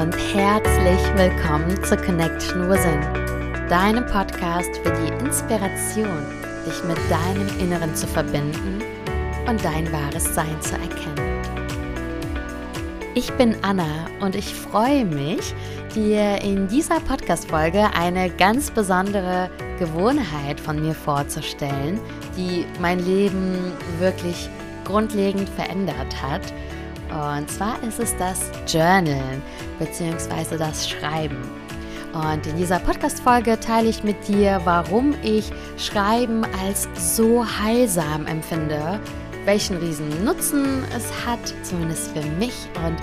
und herzlich willkommen zu Connection Within, deinem Podcast für die Inspiration, dich mit deinem Inneren zu verbinden und dein wahres Sein zu erkennen. Ich bin Anna und ich freue mich, dir in dieser Podcast-Folge eine ganz besondere Gewohnheit von mir vorzustellen, die mein Leben wirklich grundlegend verändert hat. Und zwar ist es das Journalen bzw. das Schreiben. Und in dieser Podcast-Folge teile ich mit dir, warum ich Schreiben als so heilsam empfinde, welchen riesen Nutzen es hat, zumindest für mich, und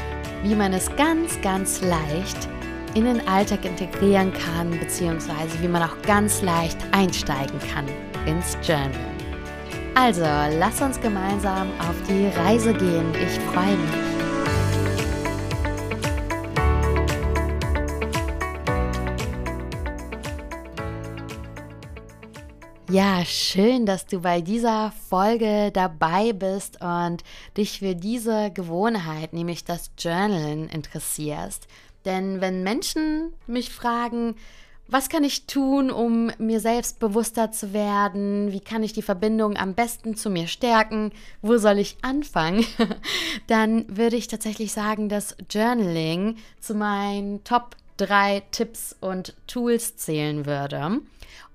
wie man es ganz, ganz leicht in den Alltag integrieren kann, beziehungsweise wie man auch ganz leicht einsteigen kann ins Journal. Also, lass uns gemeinsam auf die Reise gehen. Ich freue mich. Ja, schön, dass du bei dieser Folge dabei bist und dich für diese Gewohnheit, nämlich das Journalen, interessierst. Denn wenn Menschen mich fragen, was kann ich tun, um mir selbst bewusster zu werden? Wie kann ich die Verbindung am besten zu mir stärken? Wo soll ich anfangen? Dann würde ich tatsächlich sagen, dass Journaling zu meinen Top drei Tipps und Tools zählen würde.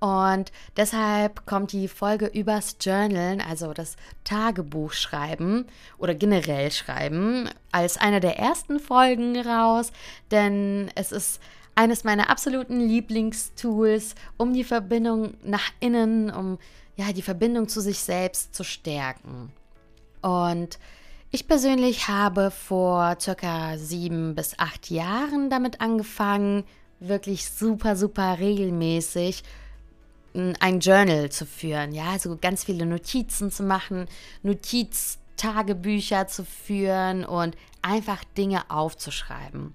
Und deshalb kommt die Folge übers Journalen, also das Tagebuch schreiben oder generell schreiben, als eine der ersten Folgen raus, denn es ist eines meiner absoluten Lieblingstools, um die Verbindung nach innen, um ja, die Verbindung zu sich selbst zu stärken. Und ich persönlich habe vor circa sieben bis acht Jahren damit angefangen, wirklich super, super regelmäßig ein Journal zu führen, ja, also ganz viele Notizen zu machen, Notiztagebücher zu führen und einfach Dinge aufzuschreiben.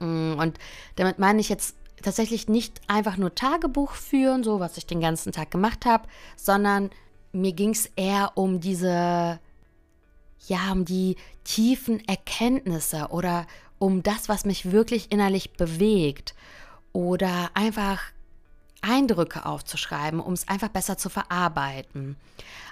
Mm, und damit meine ich jetzt tatsächlich nicht einfach nur Tagebuch führen, so was ich den ganzen Tag gemacht habe, sondern mir ging es eher um diese, ja, um die tiefen Erkenntnisse oder um das, was mich wirklich innerlich bewegt oder einfach Eindrücke aufzuschreiben, um es einfach besser zu verarbeiten.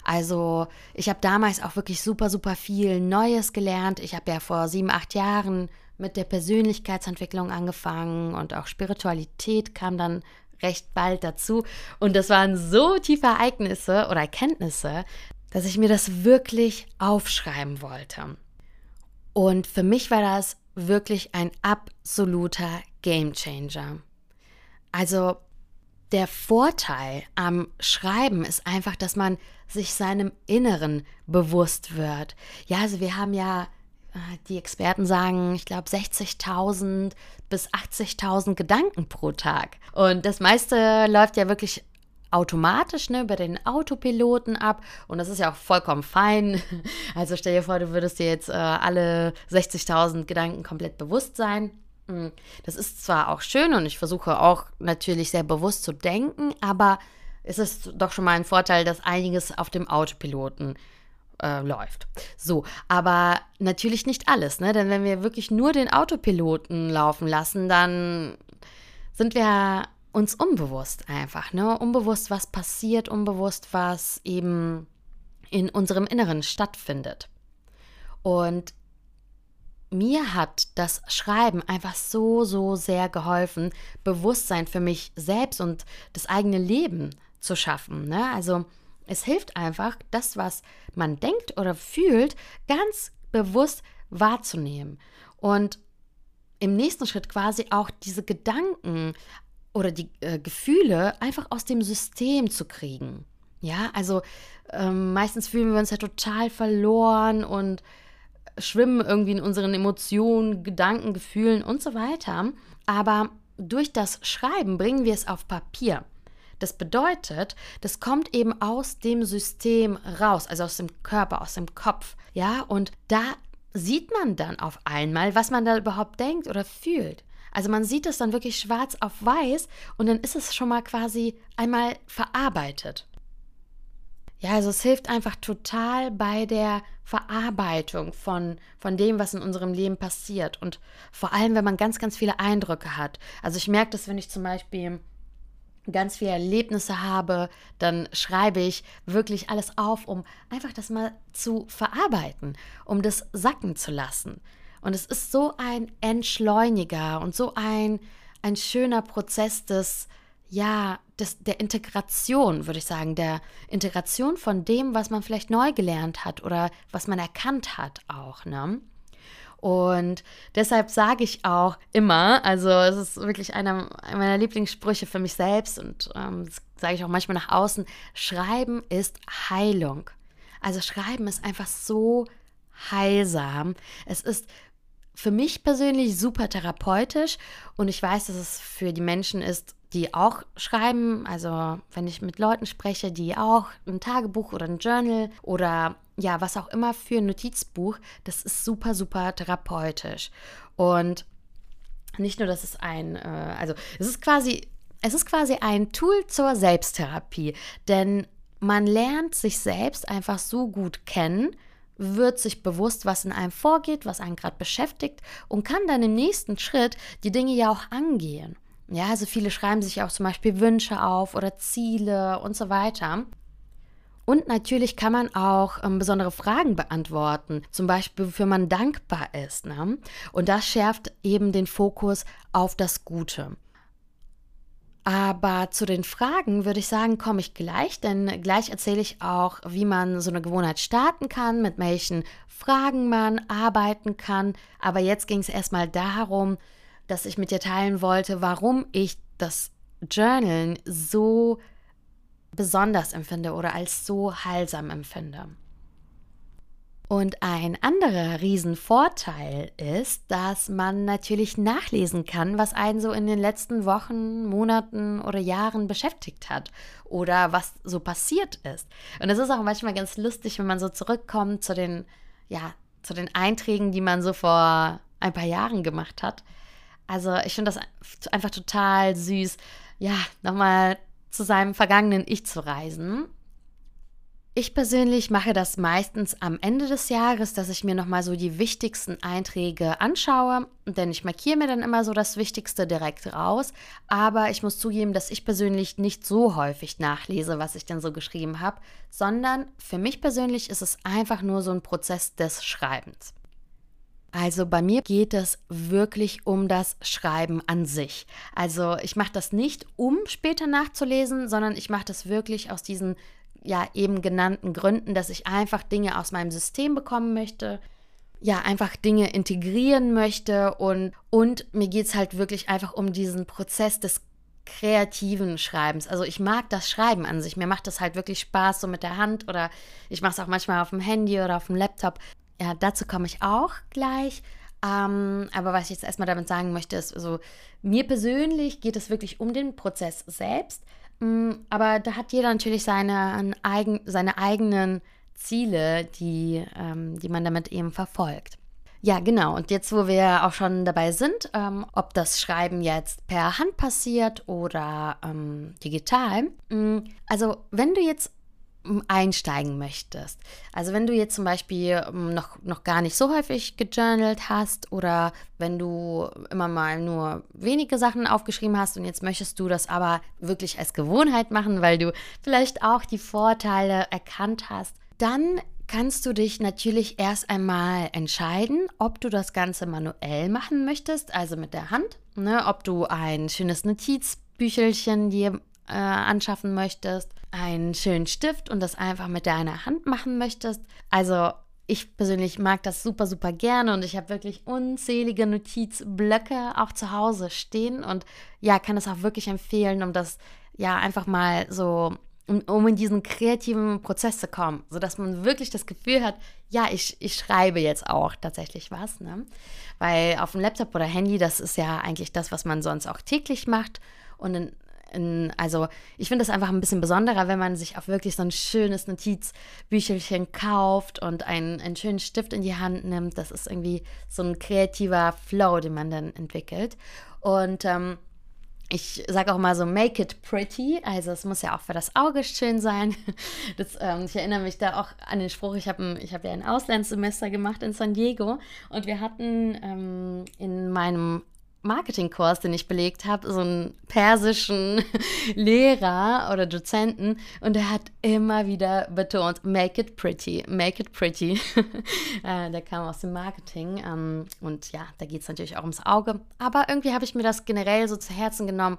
Also ich habe damals auch wirklich super, super viel Neues gelernt. Ich habe ja vor sieben, acht Jahren mit der Persönlichkeitsentwicklung angefangen und auch Spiritualität kam dann recht bald dazu. Und das waren so tiefe Ereignisse oder Erkenntnisse, dass ich mir das wirklich aufschreiben wollte. Und für mich war das wirklich ein absoluter Game Changer. Also der Vorteil am Schreiben ist einfach, dass man sich seinem Inneren bewusst wird. Ja, also wir haben ja äh, die Experten sagen, ich glaube, 60.000 bis 80.000 Gedanken pro Tag. Und das meiste läuft ja wirklich automatisch ne, über den Autopiloten ab. Und das ist ja auch vollkommen fein. Also stell dir vor, du würdest dir jetzt äh, alle 60.000 Gedanken komplett bewusst sein. Das ist zwar auch schön und ich versuche auch natürlich sehr bewusst zu denken, aber es ist doch schon mal ein Vorteil, dass einiges auf dem Autopiloten äh, läuft. So, aber natürlich nicht alles, ne? Denn wenn wir wirklich nur den Autopiloten laufen lassen, dann sind wir uns unbewusst einfach, ne? Unbewusst, was passiert, unbewusst, was eben in unserem Inneren stattfindet. Und mir hat das Schreiben einfach so, so sehr geholfen, Bewusstsein für mich selbst und das eigene Leben zu schaffen. Ne? Also es hilft einfach, das, was man denkt oder fühlt, ganz bewusst wahrzunehmen. Und im nächsten Schritt quasi auch diese Gedanken oder die äh, Gefühle einfach aus dem System zu kriegen. Ja, also ähm, meistens fühlen wir uns ja total verloren und schwimmen irgendwie in unseren Emotionen, Gedanken, Gefühlen und so weiter. Aber durch das Schreiben bringen wir es auf Papier. Das bedeutet, das kommt eben aus dem System raus, also aus dem Körper, aus dem Kopf. Ja, und da sieht man dann auf einmal, was man da überhaupt denkt oder fühlt. Also man sieht es dann wirklich schwarz auf weiß und dann ist es schon mal quasi einmal verarbeitet. Ja, also es hilft einfach total bei der Verarbeitung von, von dem, was in unserem Leben passiert. Und vor allem, wenn man ganz, ganz viele Eindrücke hat. Also ich merke das, wenn ich zum Beispiel ganz viele Erlebnisse habe, dann schreibe ich wirklich alles auf, um einfach das mal zu verarbeiten, um das sacken zu lassen. Und es ist so ein Entschleuniger und so ein, ein schöner Prozess des ja, des, der Integration, würde ich sagen, der Integration von dem, was man vielleicht neu gelernt hat oder was man erkannt hat auch, ne? Und deshalb sage ich auch immer, also es ist wirklich einer meiner Lieblingssprüche für mich selbst und ähm, das sage ich auch manchmal nach außen, Schreiben ist Heilung. Also Schreiben ist einfach so heilsam. Es ist für mich persönlich super therapeutisch und ich weiß, dass es für die Menschen ist, die auch schreiben. Also wenn ich mit Leuten spreche, die auch ein Tagebuch oder ein Journal oder ja, was auch immer für ein Notizbuch, das ist super, super therapeutisch. Und nicht nur, dass es ein, äh, also es ist quasi, es ist quasi ein Tool zur Selbsttherapie, denn man lernt sich selbst einfach so gut kennen, wird sich bewusst, was in einem vorgeht, was einen gerade beschäftigt und kann dann im nächsten Schritt die Dinge ja auch angehen. Ja, also viele schreiben sich auch zum Beispiel Wünsche auf oder Ziele und so weiter. Und natürlich kann man auch ähm, besondere Fragen beantworten, zum Beispiel, wofür man dankbar ist. Ne? Und das schärft eben den Fokus auf das Gute. Aber zu den Fragen würde ich sagen, komme ich gleich, denn gleich erzähle ich auch, wie man so eine Gewohnheit starten kann, mit welchen Fragen man arbeiten kann. Aber jetzt ging es erstmal darum, dass ich mit dir teilen wollte, warum ich das Journalen so besonders empfinde oder als so heilsam empfinde. Und ein anderer Riesenvorteil ist, dass man natürlich nachlesen kann, was einen so in den letzten Wochen, Monaten oder Jahren beschäftigt hat oder was so passiert ist. Und es ist auch manchmal ganz lustig, wenn man so zurückkommt zu den, ja, zu den Einträgen, die man so vor ein paar Jahren gemacht hat. Also ich finde das einfach total süß, ja, nochmal zu seinem vergangenen Ich zu reisen. Ich persönlich mache das meistens am Ende des Jahres, dass ich mir nochmal so die wichtigsten Einträge anschaue, denn ich markiere mir dann immer so das Wichtigste direkt raus. Aber ich muss zugeben, dass ich persönlich nicht so häufig nachlese, was ich denn so geschrieben habe, sondern für mich persönlich ist es einfach nur so ein Prozess des Schreibens. Also bei mir geht es wirklich um das Schreiben an sich. Also ich mache das nicht, um später nachzulesen, sondern ich mache das wirklich aus diesen ja eben genannten Gründen, dass ich einfach Dinge aus meinem System bekommen möchte, ja einfach Dinge integrieren möchte und, und mir geht es halt wirklich einfach um diesen Prozess des kreativen Schreibens. Also ich mag das Schreiben an sich. Mir macht das halt wirklich Spaß so mit der Hand oder ich mache es auch manchmal auf dem Handy oder auf dem Laptop. Ja, dazu komme ich auch gleich. Ähm, aber was ich jetzt erstmal damit sagen möchte, ist, also mir persönlich geht es wirklich um den Prozess selbst. Mm, aber da hat jeder natürlich seine, eigen, seine eigenen Ziele, die, ähm, die man damit eben verfolgt. Ja, genau. Und jetzt, wo wir auch schon dabei sind, ähm, ob das Schreiben jetzt per Hand passiert oder ähm, digital. Mm, also, wenn du jetzt einsteigen möchtest. Also wenn du jetzt zum Beispiel noch, noch gar nicht so häufig gejournalt hast oder wenn du immer mal nur wenige Sachen aufgeschrieben hast und jetzt möchtest du das aber wirklich als Gewohnheit machen, weil du vielleicht auch die Vorteile erkannt hast, dann kannst du dich natürlich erst einmal entscheiden, ob du das Ganze manuell machen möchtest, also mit der Hand, ne, ob du ein schönes Notizbüchelchen dir äh, anschaffen möchtest, einen schönen Stift und das einfach mit deiner Hand machen möchtest. Also ich persönlich mag das super, super gerne und ich habe wirklich unzählige Notizblöcke auch zu Hause stehen und ja, kann es auch wirklich empfehlen, um das ja einfach mal so, um, um in diesen kreativen Prozess zu kommen, sodass man wirklich das Gefühl hat, ja, ich, ich schreibe jetzt auch tatsächlich was, ne? Weil auf dem Laptop oder Handy, das ist ja eigentlich das, was man sonst auch täglich macht und in in, also ich finde es einfach ein bisschen besonderer, wenn man sich auch wirklich so ein schönes Notizbüchelchen kauft und einen, einen schönen Stift in die Hand nimmt. Das ist irgendwie so ein kreativer Flow, den man dann entwickelt. Und ähm, ich sage auch mal so, make it pretty. Also es muss ja auch für das Auge schön sein. Das, ähm, ich erinnere mich da auch an den Spruch, ich habe hab ja ein Auslandssemester gemacht in San Diego und wir hatten ähm, in meinem Marketingkurs, den ich belegt habe, so einen persischen Lehrer oder Dozenten und er hat immer wieder betont, make it pretty, make it pretty. äh, der kam aus dem Marketing ähm, und ja, da geht es natürlich auch ums Auge. Aber irgendwie habe ich mir das generell so zu Herzen genommen.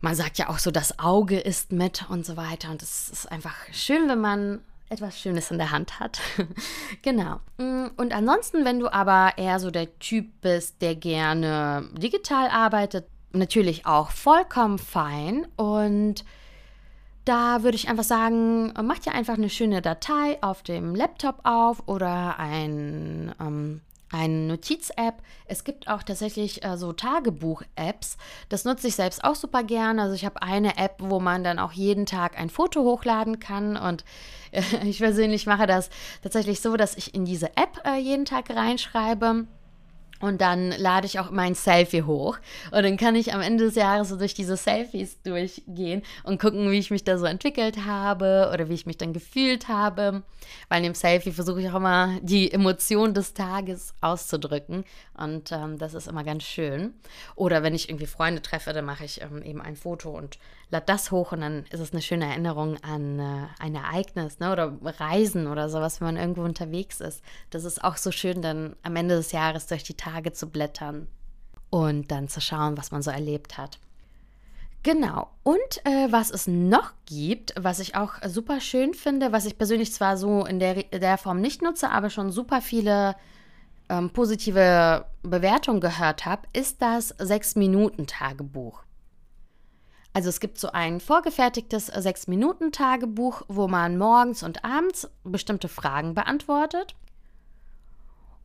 Man sagt ja auch so, das Auge ist mit und so weiter und es ist einfach schön, wenn man etwas Schönes in der Hand hat. genau. Mm, und ansonsten, wenn du aber eher so der Typ bist, der gerne digital arbeitet, natürlich auch vollkommen fein. Und da würde ich einfach sagen, mach dir einfach eine schöne Datei auf dem Laptop auf oder ein ähm, eine Notiz-App. Es gibt auch tatsächlich äh, so Tagebuch-Apps. Das nutze ich selbst auch super gern. Also ich habe eine App, wo man dann auch jeden Tag ein Foto hochladen kann. Und äh, ich persönlich mache das tatsächlich so, dass ich in diese App äh, jeden Tag reinschreibe und dann lade ich auch mein Selfie hoch. Und dann kann ich am Ende des Jahres so durch diese Selfies durchgehen und gucken, wie ich mich da so entwickelt habe oder wie ich mich dann gefühlt habe. Weil in dem Selfie versuche ich auch immer die Emotion des Tages auszudrücken. Und ähm, das ist immer ganz schön. Oder wenn ich irgendwie Freunde treffe, dann mache ich ähm, eben ein Foto und lade das hoch. Und dann ist es eine schöne Erinnerung an äh, ein Ereignis ne? oder Reisen oder sowas, wenn man irgendwo unterwegs ist. Das ist auch so schön, dann am Ende des Jahres durch die Tage zu blättern und dann zu schauen, was man so erlebt hat. Genau. Und äh, was es noch gibt, was ich auch super schön finde, was ich persönlich zwar so in der, der Form nicht nutze, aber schon super viele ähm, positive Bewertungen gehört habe, ist das 6-Minuten-Tagebuch. Also es gibt so ein vorgefertigtes 6-Minuten-Tagebuch, wo man morgens und abends bestimmte Fragen beantwortet.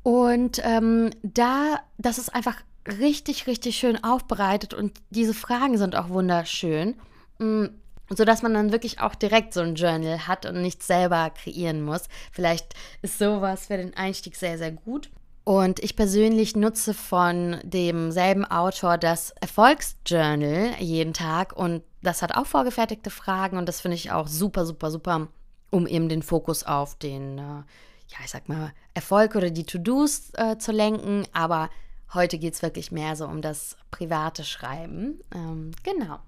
Und ähm, da, das ist einfach richtig, richtig schön aufbereitet und diese Fragen sind auch wunderschön, mm, sodass man dann wirklich auch direkt so ein Journal hat und nicht selber kreieren muss. Vielleicht ist sowas für den Einstieg sehr, sehr gut. Und ich persönlich nutze von demselben Autor das Erfolgsjournal jeden Tag und das hat auch vorgefertigte Fragen und das finde ich auch super, super, super, um eben den Fokus auf den, äh, ja, ich sag mal, Erfolg oder die To-Dos äh, zu lenken. Aber heute geht es wirklich mehr so um das private Schreiben. Ähm, genau.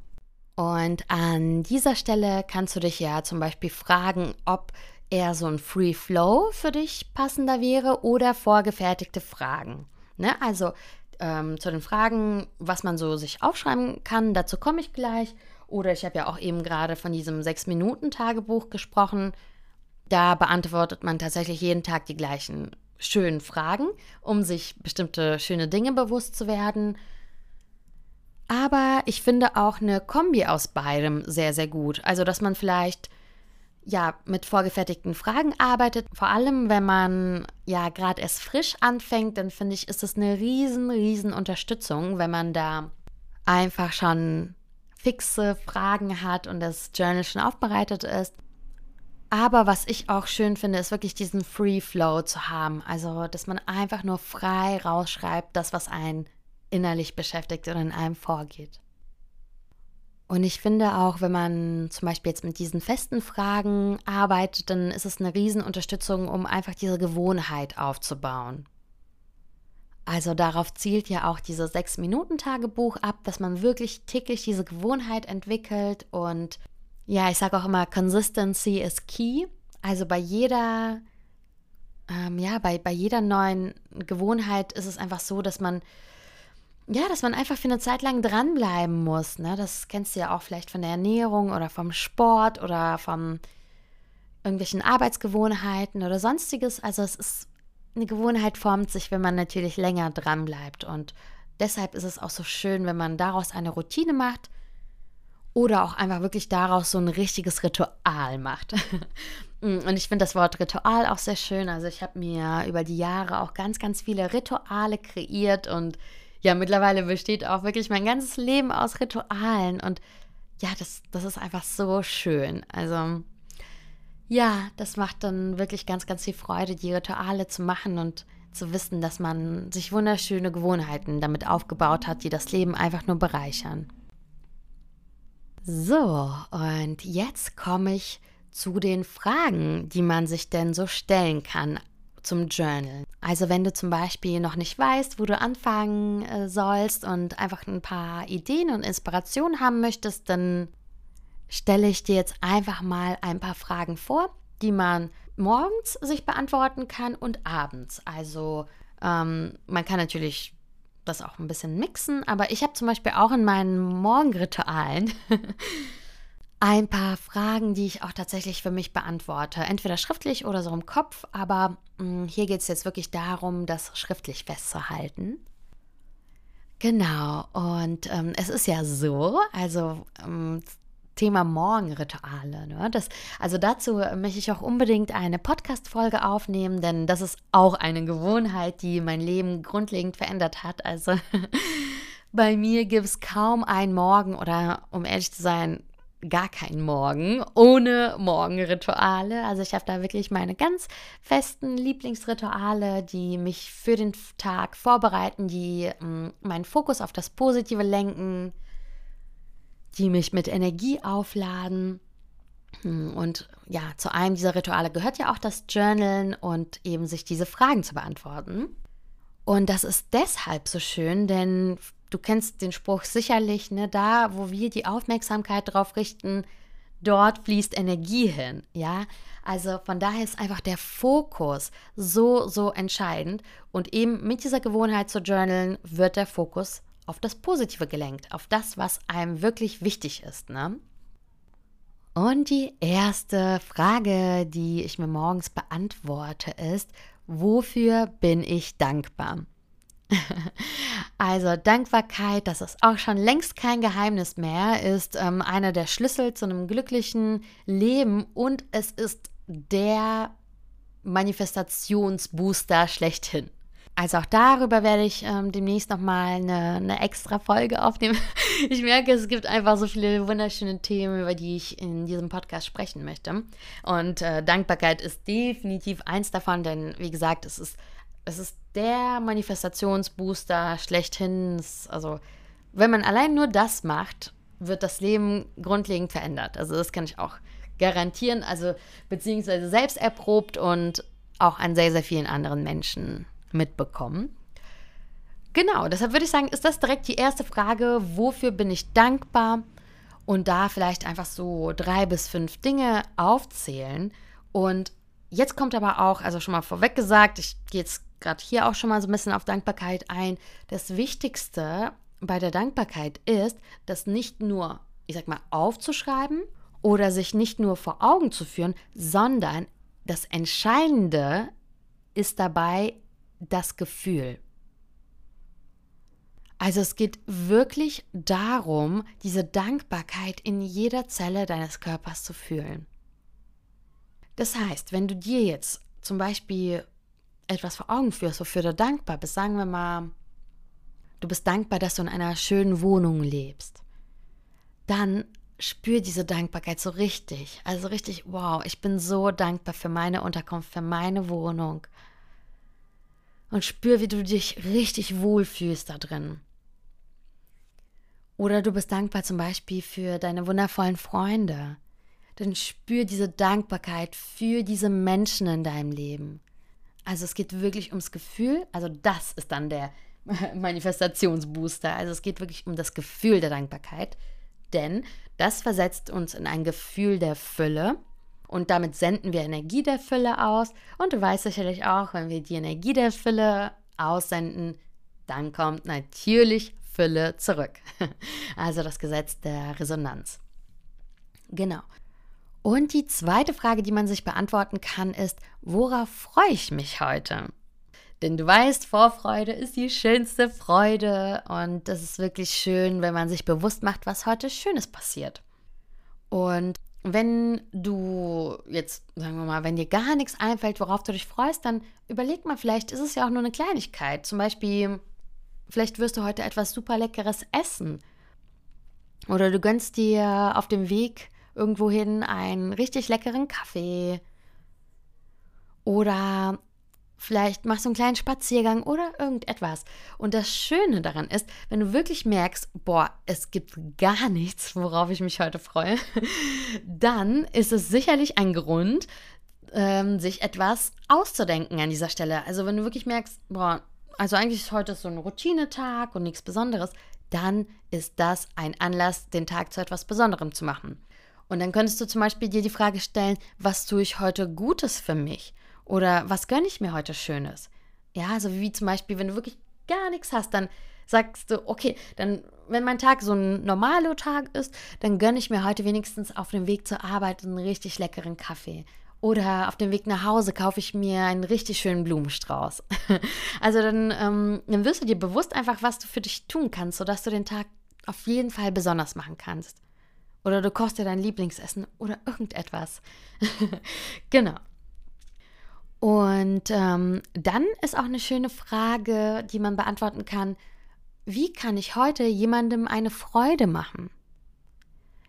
Und an dieser Stelle kannst du dich ja zum Beispiel fragen, ob eher so ein Free Flow für dich passender wäre oder vorgefertigte Fragen. Ne? Also ähm, zu den Fragen, was man so sich aufschreiben kann, dazu komme ich gleich. Oder ich habe ja auch eben gerade von diesem 6-Minuten-Tagebuch gesprochen. Da beantwortet man tatsächlich jeden Tag die gleichen schönen Fragen, um sich bestimmte schöne Dinge bewusst zu werden. Aber ich finde auch eine Kombi aus beidem sehr, sehr gut. Also, dass man vielleicht ja, mit vorgefertigten Fragen arbeitet. Vor allem, wenn man ja gerade erst frisch anfängt, dann finde ich, ist es eine riesen, riesen Unterstützung, wenn man da einfach schon fixe Fragen hat und das Journal schon aufbereitet ist. Aber was ich auch schön finde, ist wirklich diesen Free Flow zu haben. Also, dass man einfach nur frei rausschreibt, das, was einen innerlich beschäftigt oder in einem vorgeht. Und ich finde auch, wenn man zum Beispiel jetzt mit diesen festen Fragen arbeitet, dann ist es eine Riesenunterstützung, um einfach diese Gewohnheit aufzubauen. Also darauf zielt ja auch dieses Sechs-Minuten-Tagebuch ab, dass man wirklich täglich diese Gewohnheit entwickelt. Und ja, ich sage auch immer, Consistency is key. Also bei jeder, ähm, ja, bei, bei jeder neuen Gewohnheit ist es einfach so, dass man ja, dass man einfach für eine Zeit lang dranbleiben muss. Ne? Das kennst du ja auch vielleicht von der Ernährung oder vom Sport oder von irgendwelchen Arbeitsgewohnheiten oder sonstiges. Also es ist eine Gewohnheit formt sich, wenn man natürlich länger dranbleibt. Und deshalb ist es auch so schön, wenn man daraus eine Routine macht oder auch einfach wirklich daraus so ein richtiges Ritual macht. Und ich finde das Wort Ritual auch sehr schön. Also ich habe mir über die Jahre auch ganz, ganz viele Rituale kreiert und ja, mittlerweile besteht auch wirklich mein ganzes Leben aus Ritualen und ja, das, das ist einfach so schön. Also ja, das macht dann wirklich ganz, ganz viel Freude, die Rituale zu machen und zu wissen, dass man sich wunderschöne Gewohnheiten damit aufgebaut hat, die das Leben einfach nur bereichern. So, und jetzt komme ich zu den Fragen, die man sich denn so stellen kann zum Journal. Also wenn du zum Beispiel noch nicht weißt, wo du anfangen äh, sollst und einfach ein paar Ideen und Inspirationen haben möchtest, dann stelle ich dir jetzt einfach mal ein paar Fragen vor, die man morgens sich beantworten kann und abends. Also ähm, man kann natürlich das auch ein bisschen mixen, aber ich habe zum Beispiel auch in meinen Morgenritualen ein paar Fragen, die ich auch tatsächlich für mich beantworte. Entweder schriftlich oder so im Kopf, aber mh, hm, hier geht es jetzt wirklich darum, das schriftlich festzuhalten. Genau, und ähm, es ist ja so, also ähm, Thema Morgenrituale. Ne? Das, also dazu möchte ich auch unbedingt eine Podcast-Folge aufnehmen, denn das ist auch eine Gewohnheit, die mein Leben grundlegend verändert hat. Also bei mir gibt es kaum einen Morgen oder um ehrlich zu sein, gar keinen Morgen ohne Morgenrituale. Also ich habe da wirklich meine ganz festen Lieblingsrituale, die mich für den Tag vorbereiten, die mm, meinen Fokus auf das Positive lenken die mich mit Energie aufladen. Hm, und ja, zu einem dieser Rituale gehört ja auch das Journalen und eben sich diese Fragen zu beantworten. Und das ist deshalb so schön, denn du kennst den Spruch sicherlich, ne, da wo wir die Aufmerksamkeit drauf richten, dort fließt Energie hin, ja? Also von daher ist einfach der Fokus so, so entscheidend. Und eben mit dieser Gewohnheit zu journalen wird der Fokus auf das Positive gelenkt, auf das, was einem wirklich wichtig ist. Ne? Und die erste Frage, die ich mir morgens beantworte, ist, wofür bin ich dankbar? also Dankbarkeit, das ist auch schon längst kein Geheimnis mehr, ist ähm, einer der Schlüssel zu einem glücklichen Leben und es ist der Manifestationsbooster schlechthin. Also auch darüber werde ich ähm, demnächst nochmal eine, eine extra Folge aufnehmen. ich merke, es gibt einfach so viele wunderschöne Themen, über die ich in diesem Podcast sprechen möchte. Und äh, Dankbarkeit ist definitiv eins davon, denn wie gesagt, es ist, es ist der Manifestationsbooster schlechthin. Also wenn man allein nur das macht, wird das Leben grundlegend verändert. Also das kann ich auch garantieren, also beziehungsweise selbst erprobt und auch an sehr, sehr vielen anderen Menschen mitbekommen. Genau, deshalb würde ich sagen, ist das direkt die erste Frage, wofür bin ich dankbar? Und da vielleicht einfach so drei bis fünf Dinge aufzählen. Und jetzt kommt aber auch, also schon mal vorweg gesagt, ich gehe jetzt gerade hier auch schon mal so ein bisschen auf Dankbarkeit ein. Das Wichtigste bei der Dankbarkeit ist, das nicht nur, ich sag mal, aufzuschreiben oder sich nicht nur vor Augen zu führen, sondern das Entscheidende ist dabei, das Gefühl. Also es geht wirklich darum, diese Dankbarkeit in jeder Zelle deines Körpers zu fühlen. Das heißt, wenn du dir jetzt zum Beispiel etwas vor Augen führst, wofür du dankbar bist, sagen wir mal, du bist dankbar, dass du in einer schönen Wohnung lebst, dann spür diese Dankbarkeit so richtig. Also richtig, wow, ich bin so dankbar für meine Unterkunft, für meine Wohnung, und spür, wie du dich richtig wohlfühlst da drin. Oder du bist dankbar zum Beispiel für deine wundervollen Freunde. Dann spür diese Dankbarkeit für diese Menschen in deinem Leben. Also es geht wirklich ums Gefühl, also das ist dann der Manifestationsbooster. Also es geht wirklich um das Gefühl der Dankbarkeit, denn das versetzt uns in ein Gefühl der Fülle und damit senden wir Energie der Fülle aus. Und du weißt sicherlich auch, wenn wir die Energie der Fülle aussenden, dann kommt natürlich Fülle zurück. Also das Gesetz der Resonanz. Genau. Und die zweite Frage, die man sich beantworten kann, ist, worauf freue ich mich heute? Denn du weißt, Vorfreude ist die schönste Freude und das ist wirklich schön, wenn man sich bewusst macht, was heute Schönes passiert. Und wenn du jetzt, sagen wir mal, wenn dir gar nichts einfällt, worauf du dich freust, dann überleg mal, vielleicht ist es ja auch nur eine Kleinigkeit. Zum Beispiel, vielleicht wirst du heute etwas super Leckeres essen. Oder du gönnst dir auf dem Weg irgendwohin einen richtig leckeren Kaffee. Oder Vielleicht machst du einen kleinen Spaziergang oder irgendetwas. Und das Schöne daran ist, wenn du wirklich merkst, boah, es gibt gar nichts, worauf ich mich heute freue, dann ist es sicherlich ein Grund, ähm, sich etwas auszudenken an dieser Stelle. Also wenn du wirklich merkst, boah, also eigentlich ist heute so ein Routinetag und nichts Besonderes, dann ist das ein Anlass, den Tag zu etwas Besonderem zu machen. Und dann könntest du zum Beispiel dir die Frage stellen, was tue ich heute Gutes für mich? Oder was gönne ich mir heute Schönes? Ja, also wie zum Beispiel, wenn du wirklich gar nichts hast, dann sagst du, okay, dann, wenn mein Tag so ein normaler Tag ist, dann gönne ich mir heute wenigstens auf dem Weg zur Arbeit einen richtig leckeren Kaffee. Oder auf dem Weg nach Hause kaufe ich mir einen richtig schönen Blumenstrauß. also dann, ähm, dann wirst du dir bewusst einfach, was du für dich tun kannst, sodass du den Tag auf jeden Fall besonders machen kannst. Oder du kochst dir dein Lieblingsessen oder irgendetwas. genau. Und ähm, dann ist auch eine schöne Frage, die man beantworten kann, wie kann ich heute jemandem eine Freude machen?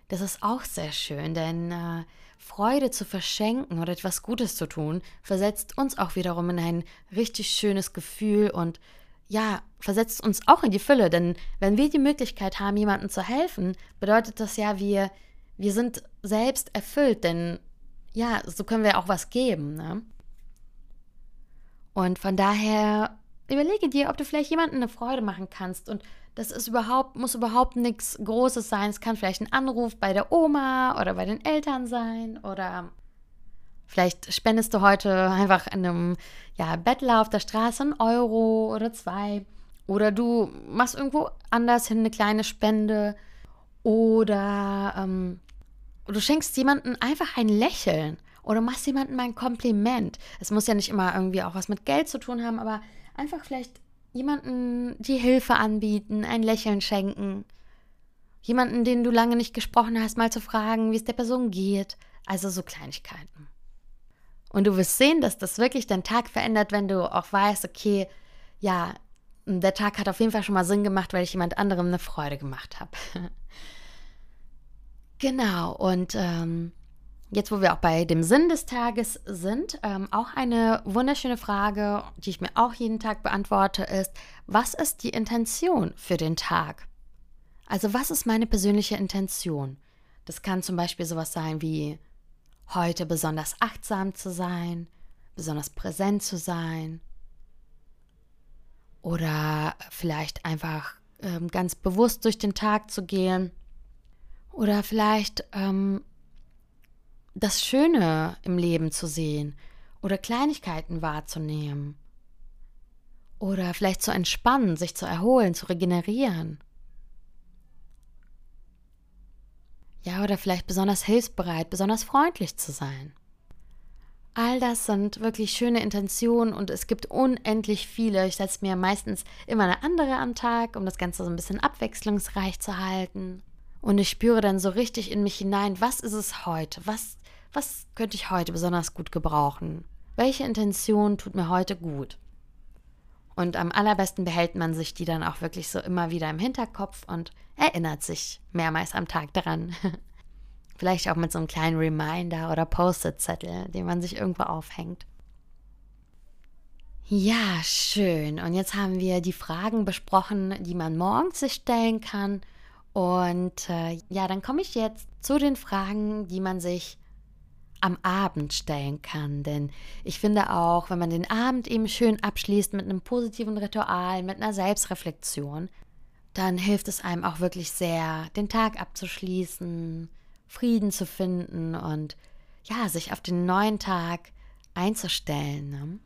Das ist auch sehr schön, denn äh, Freude zu verschenken oder etwas Gutes zu tun, versetzt uns auch wiederum in ein richtig schönes Gefühl und ja, versetzt uns auch in die Fülle, denn wenn wir die Möglichkeit haben, jemandem zu helfen, bedeutet das ja, wir, wir sind selbst erfüllt, denn ja, so können wir auch was geben. Ne? Und von daher überlege dir, ob du vielleicht jemandem eine Freude machen kannst. Und das ist überhaupt, muss überhaupt nichts Großes sein. Es kann vielleicht ein Anruf bei der Oma oder bei den Eltern sein. Oder vielleicht spendest du heute einfach einem ja, Bettler auf der Straße einen Euro oder zwei. Oder du machst irgendwo anders hin eine kleine Spende. Oder ähm, du schenkst jemandem einfach ein Lächeln oder machst jemandem ein Kompliment. Es muss ja nicht immer irgendwie auch was mit Geld zu tun haben, aber einfach vielleicht jemanden die Hilfe anbieten, ein Lächeln schenken. Jemanden, den du lange nicht gesprochen hast, mal zu fragen, wie es der Person geht. Also so Kleinigkeiten. Und du wirst sehen, dass das wirklich deinen Tag verändert, wenn du auch weißt, okay, ja, der Tag hat auf jeden Fall schon mal Sinn gemacht, weil ich jemand anderem eine Freude gemacht habe. genau, und ähm, Jetzt, wo wir auch bei dem Sinn des Tages sind, ähm, auch eine wunderschöne Frage, die ich mir auch jeden Tag beantworte, ist, was ist die Intention für den Tag? Also was ist meine persönliche Intention? Das kann zum Beispiel sowas sein wie heute besonders achtsam zu sein, besonders präsent zu sein oder vielleicht einfach ähm, ganz bewusst durch den Tag zu gehen oder vielleicht ähm, das Schöne im Leben zu sehen oder Kleinigkeiten wahrzunehmen. Oder vielleicht zu entspannen, sich zu erholen, zu regenerieren. Ja, oder vielleicht besonders hilfsbereit, besonders freundlich zu sein. All das sind wirklich schöne Intentionen und es gibt unendlich viele. Ich setze mir meistens immer eine andere am Tag, um das Ganze so ein bisschen abwechslungsreich zu halten. Und ich spüre dann so richtig in mich hinein, was ist es heute? Was was könnte ich heute besonders gut gebrauchen? Welche Intention tut mir heute gut? Und am allerbesten behält man sich die dann auch wirklich so immer wieder im Hinterkopf und erinnert sich mehrmals am Tag daran. Vielleicht auch mit so einem kleinen Reminder oder Post-it-Zettel, den man sich irgendwo aufhängt. Ja, schön. Und jetzt haben wir die Fragen besprochen, die man morgens sich stellen kann. Und äh, ja, dann komme ich jetzt zu den Fragen, die man sich am Abend stellen kann. Denn ich finde auch, wenn man den Abend eben schön abschließt mit einem positiven Ritual, mit einer Selbstreflexion, dann hilft es einem auch wirklich sehr, den Tag abzuschließen, Frieden zu finden und ja, sich auf den neuen Tag einzustellen. Ne?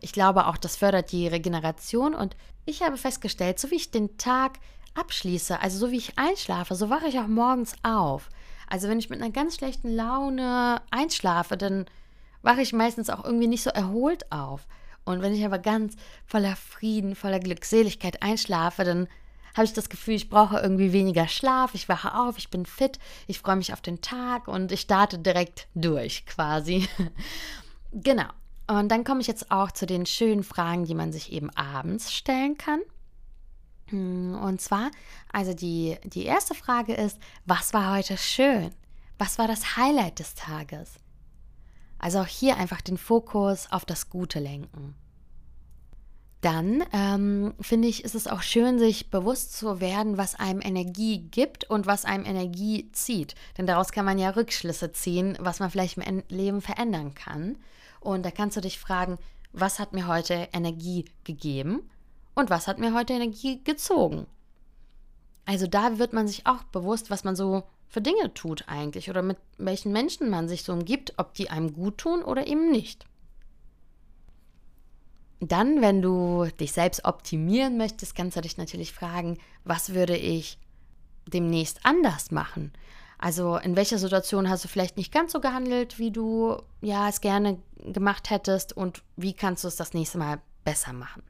Ich glaube auch, das fördert die Regeneration und ich habe festgestellt, so wie ich den Tag abschließe, also so wie ich einschlafe, so wache ich auch morgens auf. Also wenn ich mit einer ganz schlechten Laune einschlafe, dann wache ich meistens auch irgendwie nicht so erholt auf. Und wenn ich aber ganz voller Frieden, voller Glückseligkeit einschlafe, dann habe ich das Gefühl, ich brauche irgendwie weniger Schlaf, ich wache auf, ich bin fit, ich freue mich auf den Tag und ich starte direkt durch quasi. genau. Und dann komme ich jetzt auch zu den schönen Fragen, die man sich eben abends stellen kann. Hm, und zwar, also die, die erste Frage ist, was war heute schön? Was war das Highlight des Tages? Also auch hier einfach den Fokus auf das Gute lenken. dann ähm, finde ich, ist es auch schön, sich bewusst zu werden, was einem Energie gibt und was einem Energie zieht. Denn daraus kann man ja Rückschlüsse ziehen, was man vielleicht im Leben verändern kann. Und da kannst du dich fragen, was hat mir heute Energie gegeben und was hat mir heute Energie gezogen. Also da wird man sich auch bewusst, was man so für Dinge tut eigentlich oder mit welchen Menschen man sich so umgibt, ob die einem gut tun oder eben nicht. Dann, wenn du dich selbst optimieren möchtest, kannst du dich natürlich fragen, was würde ich demnächst anders machen? Also in welcher Situation hast du vielleicht nicht ganz so gehandelt, wie du ja es gerne gemacht hättest und wie kannst du es das nächste Mal besser machen?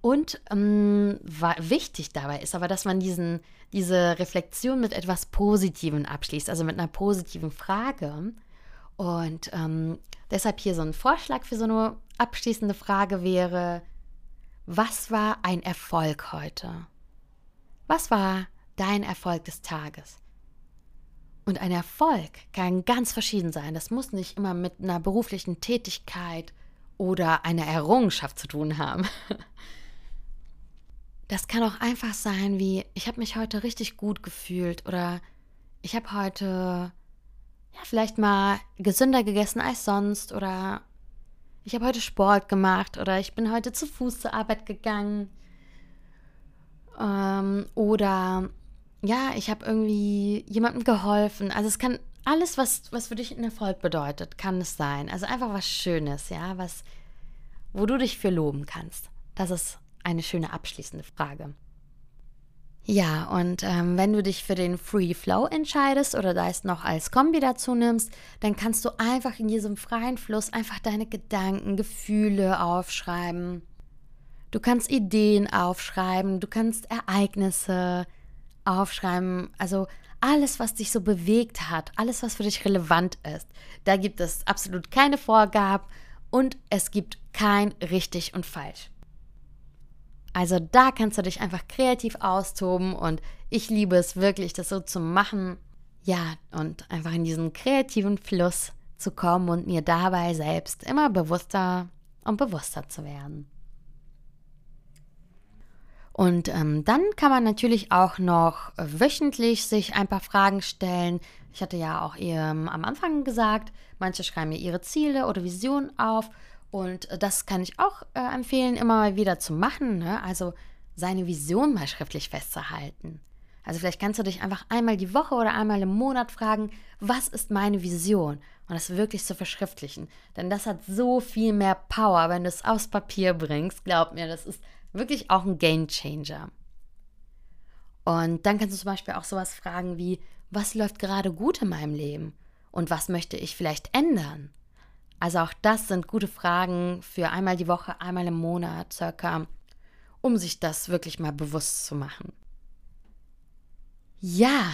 Und ähm, wichtig dabei ist aber, dass man diesen, diese Reflexion mit etwas Positivem abschließt, also mit einer positiven Frage. Und ähm, deshalb hier so ein Vorschlag für so eine abschließende Frage wäre, was war ein Erfolg heute? Was war dein Erfolg des Tages? Und ein Erfolg kann ganz verschieden sein. Das muss nicht immer mit einer beruflichen Tätigkeit oder einer Errungenschaft zu tun haben. Das kann auch einfach sein wie, ich habe mich heute richtig gut gefühlt oder ich habe heute ja, vielleicht mal gesünder gegessen als sonst oder ich habe heute Sport gemacht oder ich bin heute zu Fuß zur Arbeit gegangen ähm, oder ja, ich habe irgendwie jemandem geholfen. Also es kann alles, was, was für dich ein Erfolg bedeutet, kann es sein. Also einfach was Schönes, ja, was, wo du dich für loben kannst. Das ist eine schöne abschließende Frage. Ja, und ähm, wenn du dich für den Free Flow entscheidest oder da es noch als Kombi dazu nimmst, dann kannst du einfach in diesem freien Fluss einfach deine Gedanken, Gefühle aufschreiben. Du kannst Ideen aufschreiben, du kannst Ereignisse aufschreiben, also alles, was dich so bewegt hat, alles, was für dich relevant ist. Da gibt es absolut keine Vorgaben und es gibt kein richtig und falsch. Also da kannst du dich einfach kreativ austoben und ich liebe es wirklich, das so zu machen. Ja, und einfach in diesen kreativen Fluss zu kommen und mir dabei selbst immer bewusster und bewusster zu werden. Und ähm, dann kann man natürlich auch noch wöchentlich sich ein paar Fragen stellen. Ich hatte ja auch ähm, am Anfang gesagt, manche schreiben mir ihre Ziele oder Visionen auf und äh, das kann ich auch äh, empfehlen, immer mal wieder zu machen. Ne? Also seine Vision mal schriftlich festzuhalten. Also vielleicht kannst du dich einfach einmal die Woche oder einmal im Monat fragen, was ist meine Vision? Und das wirklich zu verschriftlichen. Denn das hat so viel mehr Power, wenn du es aufs Papier bringst. Glaub mir, das ist wirklich auch ein Game Changer. Und dann kannst du zum Beispiel auch sowas fragen wie, was läuft gerade gut in meinem Leben? Und was möchte ich vielleicht ändern? Also auch das sind gute Fragen für einmal die Woche, einmal im Monat circa, um sich das wirklich mal bewusst zu machen. Ja,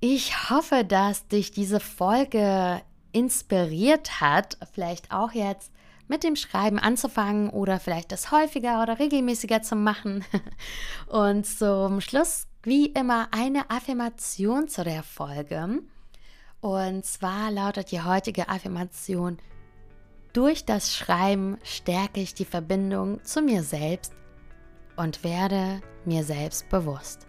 ich hoffe, dass dich diese Folge inspiriert hat, vielleicht auch jetzt mit dem Schreiben anzufangen oder vielleicht das häufiger oder regelmäßiger zu machen. Und zum Schluss, wie immer, eine Affirmation zu der Folge. Und zwar lautet die heutige Affirmation, durch das Schreiben stärke ich die Verbindung zu mir selbst und werde mir selbst bewusst.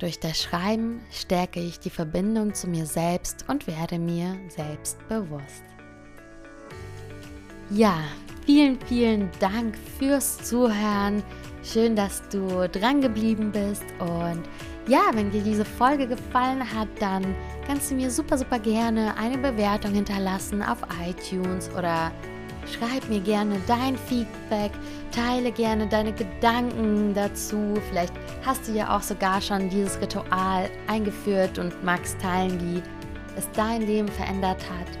Durch das Schreiben stärke ich die Verbindung zu mir selbst und werde mir selbst bewusst. Ja, vielen, vielen Dank fürs Zuhören. Schön, dass du dran geblieben bist und ja, wenn dir diese Folge gefallen hat, dann kannst du mir super, super gerne eine Bewertung hinterlassen auf iTunes oder schreib mir gerne dein Feedback, teile gerne deine Gedanken dazu. Vielleicht hast du ja auch sogar schon dieses Ritual eingeführt und magst teilen, wie es dein Leben verändert hat.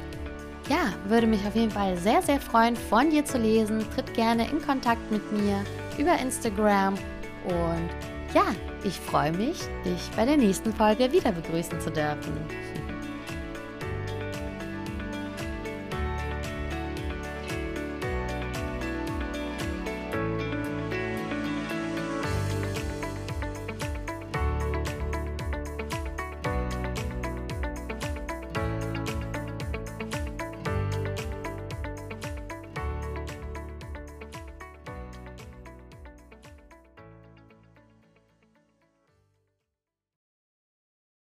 Ja, würde mich auf jeden Fall sehr, sehr freuen, von dir zu lesen. Tritt gerne in Kontakt mit mir über Instagram und ja, ich freue mich, dich bei der nächsten Folge wieder begrüßen zu dürfen.